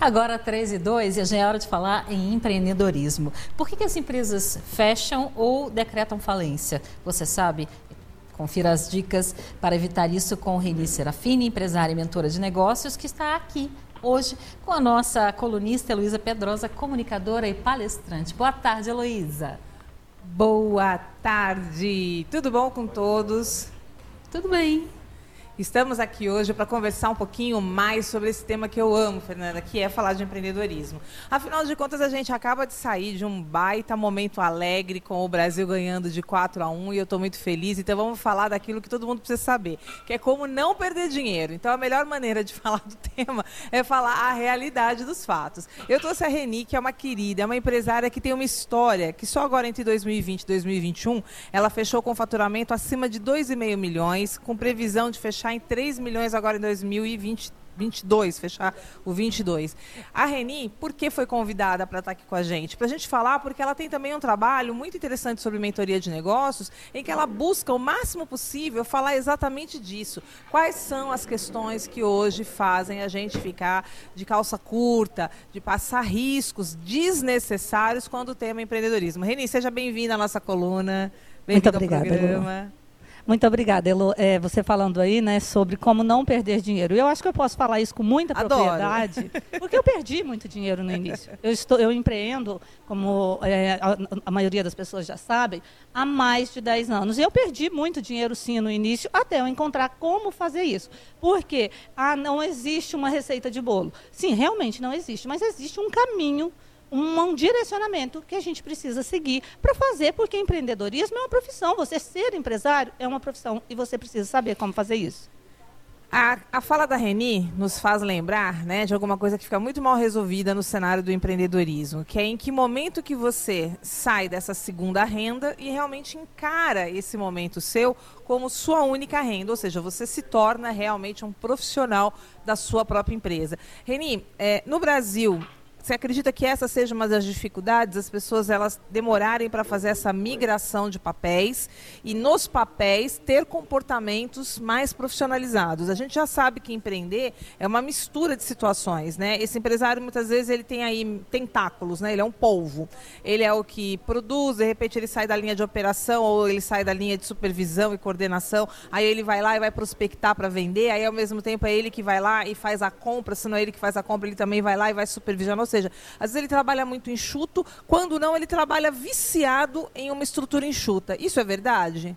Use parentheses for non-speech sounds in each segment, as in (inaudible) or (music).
Agora, 3 e 2, e já é hora de falar em empreendedorismo. Por que, que as empresas fecham ou decretam falência? Você sabe? Confira as dicas para evitar isso com Reni Serafini, empresária e mentora de negócios, que está aqui hoje com a nossa colunista Heloísa Pedrosa, comunicadora e palestrante. Boa tarde, Heloísa. Boa tarde. Tudo bom com todos? Tudo bem. Estamos aqui hoje para conversar um pouquinho mais sobre esse tema que eu amo, Fernanda, que é falar de empreendedorismo. Afinal de contas, a gente acaba de sair de um baita momento alegre com o Brasil ganhando de 4 a 1 e eu estou muito feliz. Então vamos falar daquilo que todo mundo precisa saber, que é como não perder dinheiro. Então a melhor maneira de (laughs) falar do tema é falar a realidade dos fatos. Eu trouxe a Reni, que é uma querida, é uma empresária que tem uma história que só agora entre 2020 e 2021 ela fechou com faturamento acima de 2,5 milhões, com previsão de fechar fechar em 3 milhões agora em 2020. 22, fechar o 22. A Reni, por que foi convidada para estar aqui com a gente? Para a gente falar, porque ela tem também um trabalho muito interessante sobre mentoria de negócios, em que ela busca o máximo possível falar exatamente disso. Quais são as questões que hoje fazem a gente ficar de calça curta, de passar riscos desnecessários quando o tema é empreendedorismo. Reni, seja bem-vinda à nossa coluna. Muito obrigada. Muito obrigada, Elo. É, você falando aí, né, sobre como não perder dinheiro. Eu acho que eu posso falar isso com muita propriedade, porque eu perdi muito dinheiro no início. Eu, estou, eu empreendo, como é, a, a, maioria das pessoas já sabem, há mais de 10 anos. E eu perdi muito dinheiro, sim, no início, até eu encontrar como fazer isso. Porque ah, não existe uma receita de bolo. Sim, realmente não existe, mas existe um caminho um, direcionamento que a gente precisa seguir para fazer, porque empreendedorismo é uma profissão. Você ser empresário é uma profissão e você precisa saber como fazer isso. A, a fala da Reni nos faz lembrar né, de alguma coisa que fica muito mal resolvida no cenário do empreendedorismo, que é em que momento que você sai dessa segunda renda e realmente encara esse momento seu como sua única renda, ou seja, você se torna realmente um profissional da sua própria empresa. Reni, é, no Brasil, você acredita que essa seja uma das dificuldades, as pessoas elas demorarem para fazer essa migração de papéis e nos papéis ter comportamentos mais profissionalizados? A gente já sabe que empreender é uma mistura de situações, né? Esse empresário muitas vezes ele tem aí tentáculos, né? Ele é um polvo. Ele é o que produz, de repente ele sai da linha de operação ou ele sai da linha de supervisão e coordenação, aí ele vai lá e vai prospectar para vender, aí ao mesmo tempo é ele que vai lá e faz a compra, se não é ele que faz a compra, ele também vai lá e vai supervisionar, ou seja, às vezes ele trabalha muito enxuto, quando não, ele trabalha viciado em uma estrutura enxuta. Isso é verdade?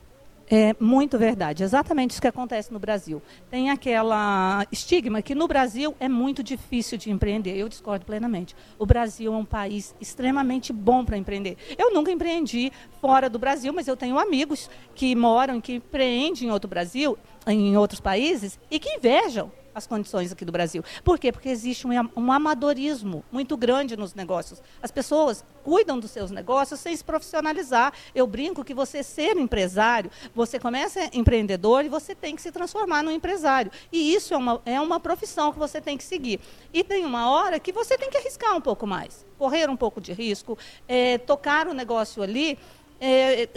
É muito verdade, exatamente isso que acontece no Brasil. Tem aquela estigma que no Brasil é muito difícil de empreender. Eu discordo plenamente. O Brasil é um país extremamente bom para empreender. Eu nunca empreendi fora do Brasil, mas eu tenho amigos que moram, que empreendem em outro Brasil, em outros países e que invejam as condições aqui do Brasil. Por quê? Porque existe um, um amadorismo muito grande nos negócios. As pessoas cuidam dos seus negócios sem se profissionalizar. Eu brinco que você ser empresário, você começa empreendedor e você tem que se transformar num empresário. E isso é uma, é uma profissão que você tem que seguir. E tem uma hora que você tem que arriscar um pouco mais, correr um pouco de risco, é, tocar o negócio ali. É,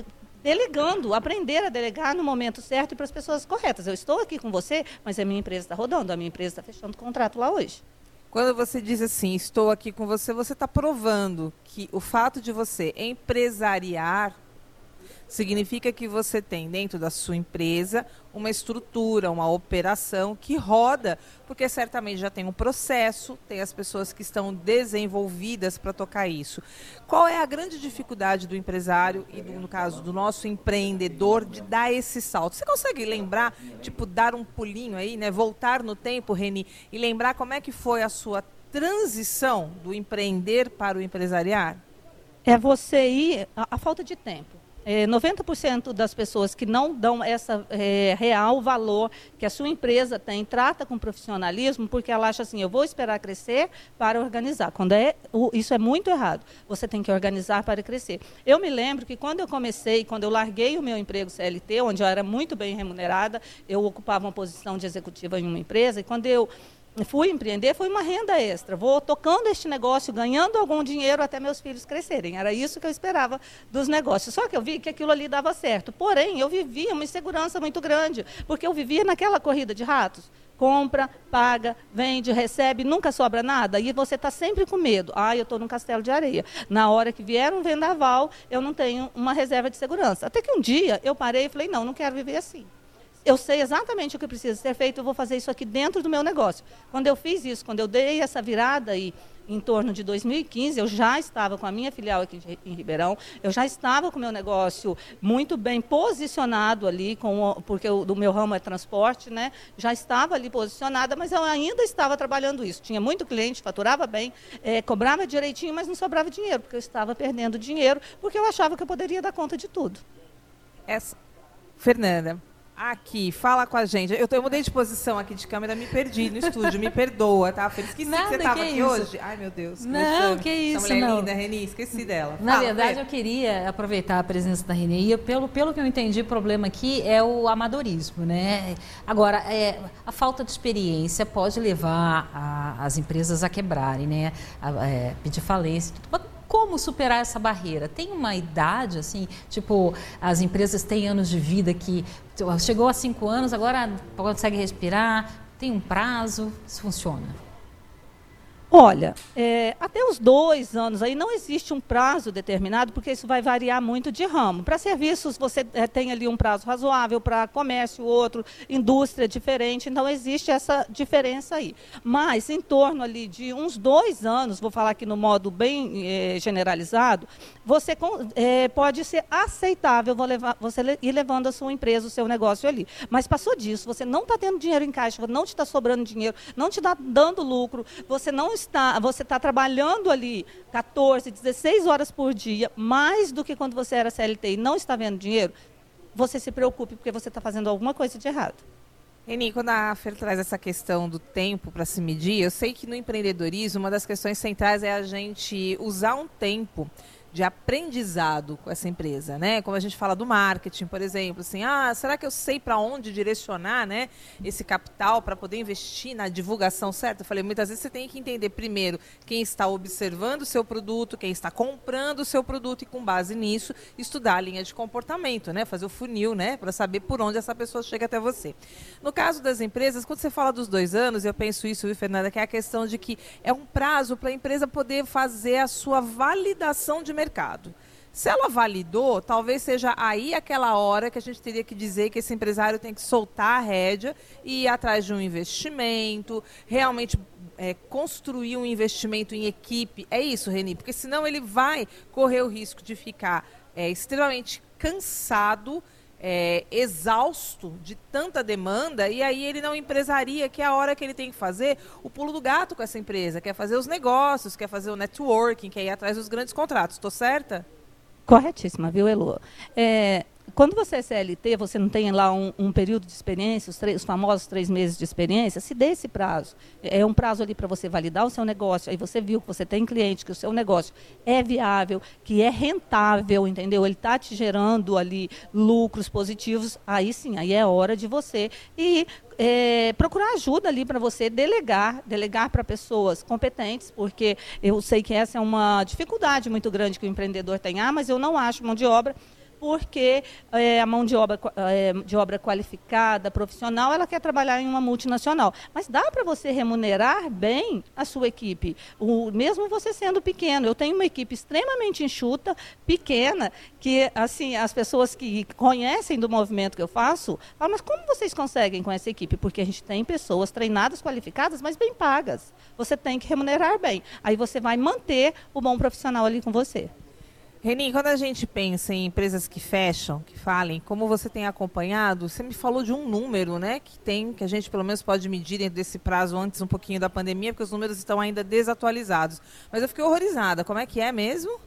delegando, aprender a delegar no momento certo e para as pessoas corretas. Eu estou aqui com você, mas a minha empresa está rodando, a minha empresa está fechando contrato lá hoje. Quando você diz assim, estou aqui com você, você está provando que o fato de você empresariar significa que você tem dentro da sua empresa uma estrutura, uma operação que roda, porque certamente já tem um processo, tem as pessoas que estão desenvolvidas para tocar isso. Qual é a grande dificuldade do empresário e, do, no caso, do nosso empreendedor de dar esse salto? Você consegue lembrar, tipo, dar um pulinho aí, né? Voltar no tempo, Reni, e lembrar como é que foi a sua transição do empreender para o empresariar? É você ir, a, a falta de tempo é, 90% das pessoas que não dão essa é, real valor que a sua empresa tem, trata com profissionalismo, porque ela acha assim, eu vou esperar crescer para organizar. Quando é, isso é muito errado. Você tem que organizar para crescer. Eu me lembro que quando eu comecei, quando eu larguei o meu emprego CLT, onde eu era muito bem remunerada, eu ocupava uma posição de executiva em uma empresa, e quando eu fui empreender, foi uma renda extra. Vou tocando este negócio, ganhando algum dinheiro até meus filhos crescerem. Era isso que eu esperava dos negócios. Só que eu vi que aquilo ali dava certo. Porém, eu vivia uma insegurança muito grande, porque eu vivia naquela corrida de ratos compra, paga, vende, recebe, nunca sobra nada. E você está sempre com medo. Ah, eu estou num castelo de areia. Na hora que vier um vendaval, eu não tenho uma reserva de segurança. Até que um dia eu parei e falei, não, não quero viver assim eu sei exatamente o que precisa ser feito, eu vou fazer isso aqui dentro do meu negócio. Quando eu fiz isso, quando eu dei essa virada aí, em torno de 2015, eu já estava com a minha filial aqui em Ribeirão, eu já estava com o meu negócio muito bem posicionado ali, com porque o do meu ramo é transporte, né? Já estava ali posicionada, mas eu ainda estava trabalhando isso. Tinha muito cliente, faturava bem, é, cobrava direitinho, mas não sobrava dinheiro, porque eu estava perdendo dinheiro, porque eu achava que eu poderia dar conta de tudo. Essa, Fernanda, Aqui, fala com a gente. Eu, eu mudei de posição aqui de câmera, me perdi no estúdio, me perdoa, tá? Feliz esqueci Nada, que você estava aqui isso? hoje. Ai, meu Deus. Não, que isso, Essa mulher não. linda, Reni, esqueci dela. Na fala, verdade, eu queria aproveitar a presença da Reni. E pelo, pelo que eu entendi, o problema aqui é o amadorismo, né? Agora, é, a falta de experiência pode levar a, as empresas a quebrarem, né? A, é, pedir falência. Tudo como superar essa barreira? Tem uma idade, assim, tipo, as empresas têm anos de vida que chegou a cinco anos, agora consegue respirar, tem um prazo, isso funciona? Olha, é, até os dois anos aí não existe um prazo determinado, porque isso vai variar muito de ramo. Para serviços, você é, tem ali um prazo razoável, para comércio, outro, indústria diferente, então existe essa diferença aí. Mas em torno ali de uns dois anos, vou falar aqui no modo bem é, generalizado, você é, pode ser aceitável levar, você ir levando a sua empresa, o seu negócio ali. Mas passou disso, você não está tendo dinheiro em caixa, não te está sobrando dinheiro, não te está dando lucro, você não está, você está trabalhando ali 14, 16 horas por dia, mais do que quando você era CLT e não está vendo dinheiro, você se preocupe porque você está fazendo alguma coisa de errado. Reni, quando a Fer traz essa questão do tempo para se medir, eu sei que no empreendedorismo uma das questões centrais é a gente usar um tempo de aprendizado com essa empresa, né? Como a gente fala do marketing, por exemplo, assim, ah, será que eu sei para onde direcionar, né, esse capital para poder investir na divulgação certa? Eu falei, muitas vezes você tem que entender primeiro quem está observando o seu produto, quem está comprando o seu produto e com base nisso estudar a linha de comportamento, né? Fazer o funil, né, para saber por onde essa pessoa chega até você. No caso das empresas, quando você fala dos dois anos, eu penso isso, viu, Fernanda, que é a questão de que é um prazo para a empresa poder fazer a sua validação de mercado. Se ela validou, talvez seja aí aquela hora que a gente teria que dizer que esse empresário tem que soltar a rédea e ir atrás de um investimento, realmente é, construir um investimento em equipe. É isso, Reni? Porque senão ele vai correr o risco de ficar é, extremamente cansado, é, exausto de tanta demanda, e aí ele não empresaria, que é a hora que ele tem que fazer o pulo do gato com essa empresa, quer fazer os negócios, quer fazer o networking, quer ir atrás dos grandes contratos. Estou certa? Corretíssima, viu, Elo? É, quando você é CLT, você não tem lá um, um período de experiência, os, três, os, famosos três meses de experiência, se dê esse prazo. É um prazo ali para você validar o seu negócio, aí você viu que você tem cliente, que o seu negócio é viável, que é rentável, entendeu? Ele está te gerando ali lucros positivos, aí sim, aí é hora de você ir é, procurar ajuda ali para você delegar, delegar para pessoas competentes, porque eu sei que essa é uma dificuldade muito grande que o empreendedor tem. Ah, mas eu não acho mão de obra porque é, a mão de obra, é, de obra qualificada, profissional, ela quer trabalhar em uma multinacional. Mas dá para você remunerar bem a sua equipe, o, mesmo você sendo pequeno. Eu tenho uma equipe extremamente enxuta, pequena, que assim as pessoas que conhecem do movimento que eu faço falam, mas como vocês conseguem com essa equipe? Porque a gente tem pessoas treinadas, qualificadas, mas bem pagas. Você tem que remunerar bem. Aí você vai manter o bom profissional ali com você. Reni, quando a gente pensa em empresas que fecham, que falem, como você tem acompanhado, você me falou de um número, né, que tem, que a gente pelo menos pode medir dentro desse prazo antes um pouquinho da pandemia, porque os números estão ainda desatualizados. Mas eu fiquei horrorizada. Como é que é mesmo?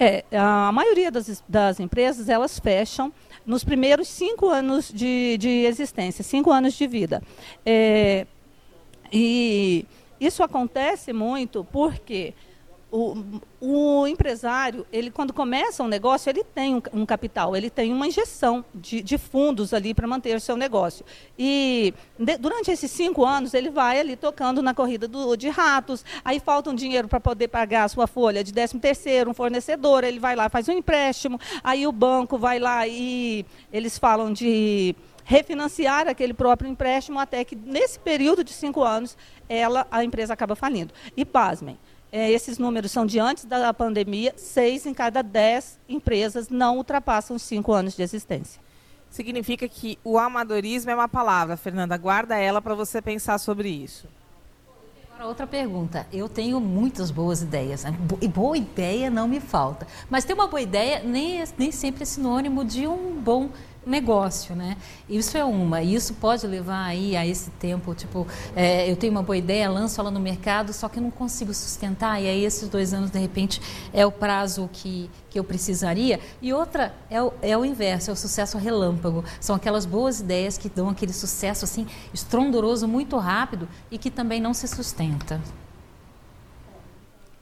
É, a maioria das, das empresas, elas fecham nos primeiros cinco anos de, de existência, cinco anos de vida. É, e isso acontece muito porque o, o empresário, ele quando começa um negócio, ele tem um, um capital, ele tem uma injeção de, de fundos ali para manter o seu negócio. E de, durante esses cinco anos, ele vai ali tocando na corrida do, de ratos, aí falta um dinheiro para poder pagar a sua folha de 13 terceiro, um fornecedor, ele vai lá, faz um empréstimo, aí o banco vai lá e eles falam de refinanciar aquele próprio empréstimo até que nesse período de cinco anos ela a empresa acaba falindo. E pasmem, é, esses números são de antes da pandemia, seis em cada dez empresas não ultrapassam cinco anos de existência. Significa que o amadorismo é uma palavra, Fernanda. Guarda ela para você pensar sobre isso. Agora, outra pergunta. Eu tenho muitas boas ideias. Né? E boa ideia não me falta. Mas ter uma boa ideia nem, nem sempre é sinônimo de um bom negócio, né? Isso é uma, e isso pode levar aí a esse tempo, tipo, é, eu tenho uma boa ideia, lanço ela no mercado, só que não consigo sustentar, e aí esses dois anos, de repente, é o prazo que, que eu precisaria. E outra é o, é o inverso, é o sucesso relâmpago. São aquelas boas ideias que dão aquele sucesso, assim, estrondoroso, muito rápido, e que também não se sustenta.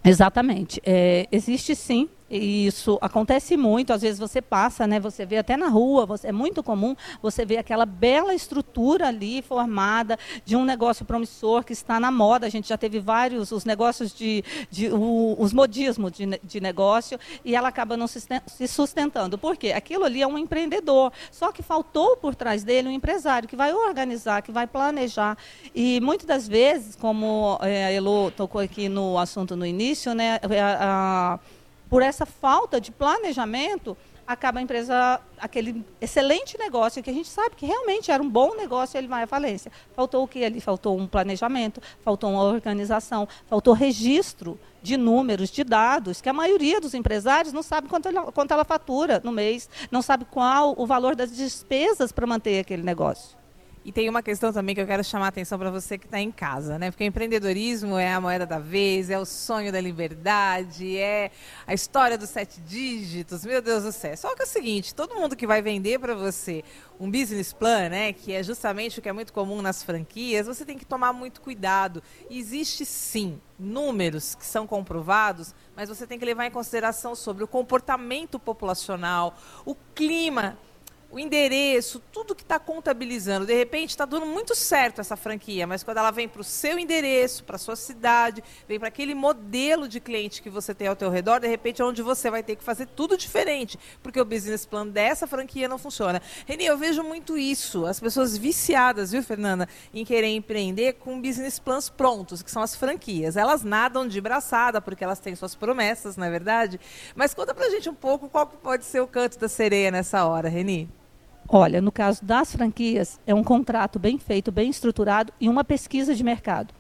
Exatamente. É, existe sim isso acontece muito, às vezes você passa, né, você vê até na rua, você, é muito comum você ver aquela bela estrutura ali formada de um negócio promissor que está na moda. A gente já teve vários, os negócios de, de o, os modismos de, de negócio e ela acaba não se sustentando. Por quê? Aquilo ali é um empreendedor, só que faltou por trás dele um empresário que vai organizar, que vai planejar. E muitas das vezes, como é, a Elo tocou aqui no assunto no início, né, a, a por essa falta de planejamento, acaba a empresa, aquele excelente negócio que a gente sabe que realmente era um bom negócio, ele vai à falência. Faltou o que ali? Faltou um planejamento, faltou uma organização, faltou registro de números, de dados, que a maioria dos empresários não sabe quanto ela, quanto ela fatura no mês, não sabe qual o valor das despesas para manter aquele negócio. E tem uma questão também que eu quero chamar a atenção para você que está em casa, né? Porque o empreendedorismo é a moeda da vez, é o sonho da liberdade, é a história dos sete dígitos, meu Deus do céu. Só que é o seguinte, todo mundo que vai vender para você um business plan, né? Que é justamente o que é muito comum nas franquias, você tem que tomar muito cuidado. Existe sim números que são comprovados, mas você tem que levar em consideração sobre o comportamento populacional, o clima o endereço, tudo que está contabilizando. De repente está dando muito certo essa franquia, mas quando ela vem para o seu endereço, para sua cidade, vem para aquele modelo de cliente que você tem ao teu redor, de repente é onde você vai ter que fazer tudo diferente, porque o business plan dessa franquia não funciona. Reni, eu vejo muito isso, as pessoas viciadas, viu, Fernanda, em querer empreender com business plans prontos, que são as franquias. Elas nadam de braçada, porque elas têm suas promessas, não é verdade? Mas conta pra gente um pouco qual pode ser o canto da sereia nessa hora, Reni. Olha, no caso das franquias, é um contrato bem feito, bem estruturado e uma pesquisa de mercado.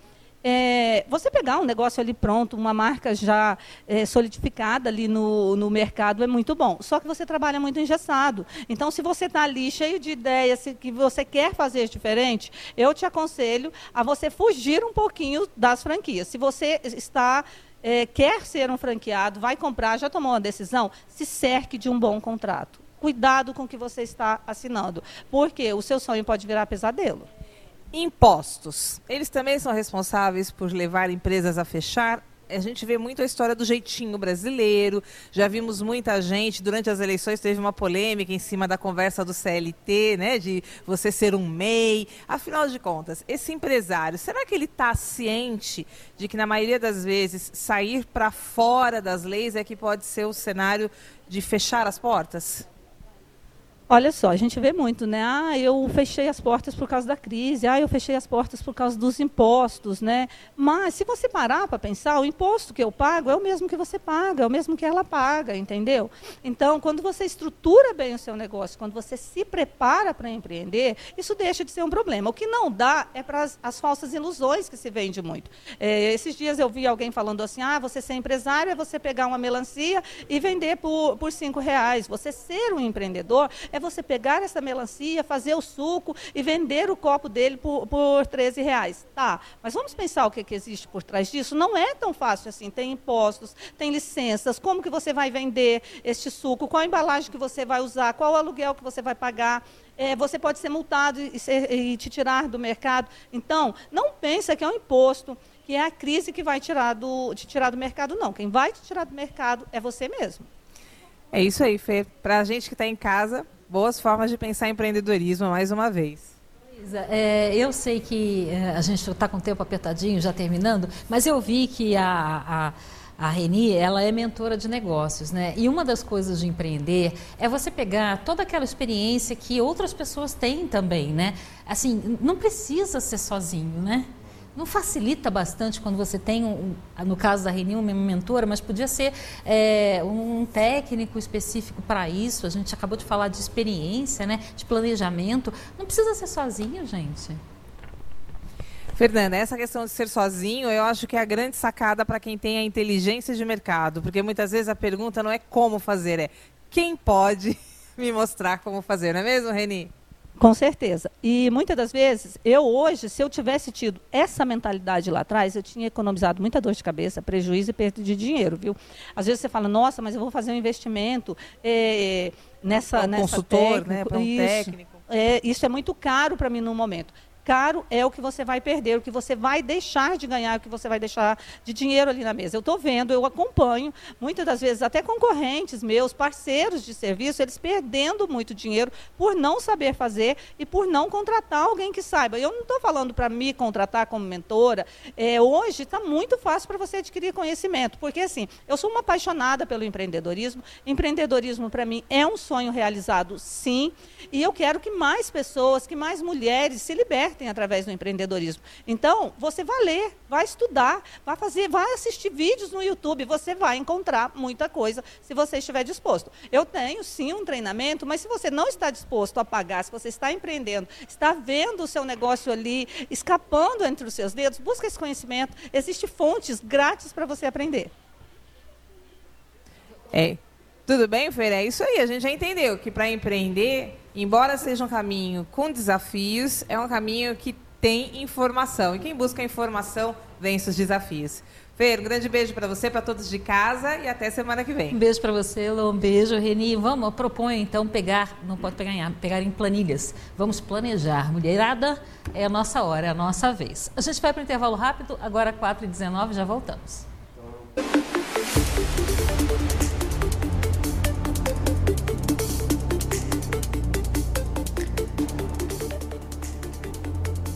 É, você pegar um negócio ali pronto, uma marca já é, solidificada ali no, no mercado é muito bom. Só que você trabalha muito engessado. Então, se você está ali cheio de ideias, que você quer fazer diferente, eu te aconselho a você fugir um pouquinho das franquias. Se você está é, quer ser um franqueado, vai comprar, já tomou uma decisão, se cerque de um bom contrato cuidado com o que você está assinando, porque o seu sonho pode virar pesadelo. Impostos. Eles também são responsáveis por levar empresas a fechar a gente vê muito a história do jeitinho brasileiro. Já vimos muita gente, durante as eleições teve uma polêmica em cima da conversa do CLT, né? De você ser um MEI. Afinal de contas, esse empresário, será que ele está ciente de que, na maioria das vezes, sair para fora das leis é que pode ser o cenário de fechar as portas? Olha só, a gente vê muito, né? Ah, eu fechei as portas por causa da crise, ah, eu fechei as portas por causa dos impostos, né? Mas se você parar para pensar, o imposto que eu pago é o mesmo que você paga, é o mesmo que ela paga, entendeu? Então, quando você estrutura bem o seu negócio, quando você se prepara para empreender, isso deixa de ser um problema. O que não dá é para as, as, falsas ilusões que se vende muito. É, esses dias eu vi alguém falando assim, ah, você ser empresário é você pegar uma melancia e vender por, por cinco reais. Você ser um empreendedor é você pegar essa melancia, fazer o suco e vender o copo dele por, por 13 reais. Tá, mas vamos pensar o que, que existe por trás disso? Não é tão fácil assim. Tem impostos, tem licenças, como que você vai vender este suco, qual a embalagem que você vai usar, qual o aluguel que você vai pagar. É, você pode ser multado e, ser, e te tirar do mercado. Então, não pensa que é um imposto que é a crise que vai tirar do, te tirar do mercado, não. Quem vai te tirar do mercado é você mesmo. É isso aí, Fê. Para a gente que está em casa, boas formas de pensar em empreendedorismo mais uma vez. É, eu sei que é, a gente está com o tempo apertadinho, já terminando, mas eu vi que a, a, a Reni, ela é mentora de negócios, né? E uma das coisas de empreender é você pegar toda aquela experiência que outras pessoas têm também, né? Assim, não precisa ser sozinho, né? Não facilita bastante quando você tem, um, no caso da Reni, uma mentora, mas podia ser é, um técnico específico para isso. A gente acabou de falar de experiência, né, de planejamento. Não precisa ser sozinho, gente. Fernanda, essa questão de ser sozinho, eu acho que é a grande sacada para quem tem a inteligência de mercado, porque muitas vezes a pergunta não é como fazer, é quem pode (laughs) me mostrar como fazer, não é mesmo, Reni? Com certeza. E muitas das vezes, eu hoje, se eu tivesse tido essa mentalidade lá atrás, eu tinha economizado muita dor de cabeça, prejuízo e perda de dinheiro, viu? Às vezes você fala, nossa, mas eu vou fazer um investimento é, nessa, um nessa consultor, técnico, né? Para um isso, técnico. É, isso é muito caro para mim no momento caro é o que você vai perder, o que você vai deixar de ganhar, o que você vai deixar de dinheiro ali na mesa. Eu estou vendo, eu acompanho, muitas das vezes até concorrentes meus, parceiros de serviço, eles perdendo muito dinheiro por não saber fazer e por não contratar alguém que saiba. Eu não estou falando para me contratar como mentora. É, hoje está muito fácil para você adquirir conhecimento, porque assim, eu sou uma apaixonada pelo empreendedorismo. Empreendedorismo para mim é um sonho realizado, sim, e eu quero que mais pessoas, que mais mulheres se libertem através do empreendedorismo. Então, você vai ler, vai estudar, vai fazer, vai assistir vídeos no YouTube, você vai encontrar muita coisa se você estiver disposto. Eu tenho sim um treinamento, mas se você não está disposto a pagar, se você está empreendendo, está vendo o seu negócio ali escapando entre os seus dedos, busca esse conhecimento. Existem fontes grátis para você aprender. É. Tudo bem, Feira? É isso aí. A gente já entendeu que para empreender embora seja um caminho com desafios, é um caminho que tem informação. E quem busca informação vence os desafios. Fer, um grande beijo para você, para todos de casa e até semana que vem. Um beijo para você, Lô, um beijo, Reni. Vamos, proponho então pegar, não pode pegar, pegar em planilhas. Vamos planejar. Mulherada, é a nossa hora, é a nossa vez. A gente vai para o intervalo rápido, agora 4h19, já voltamos. Então...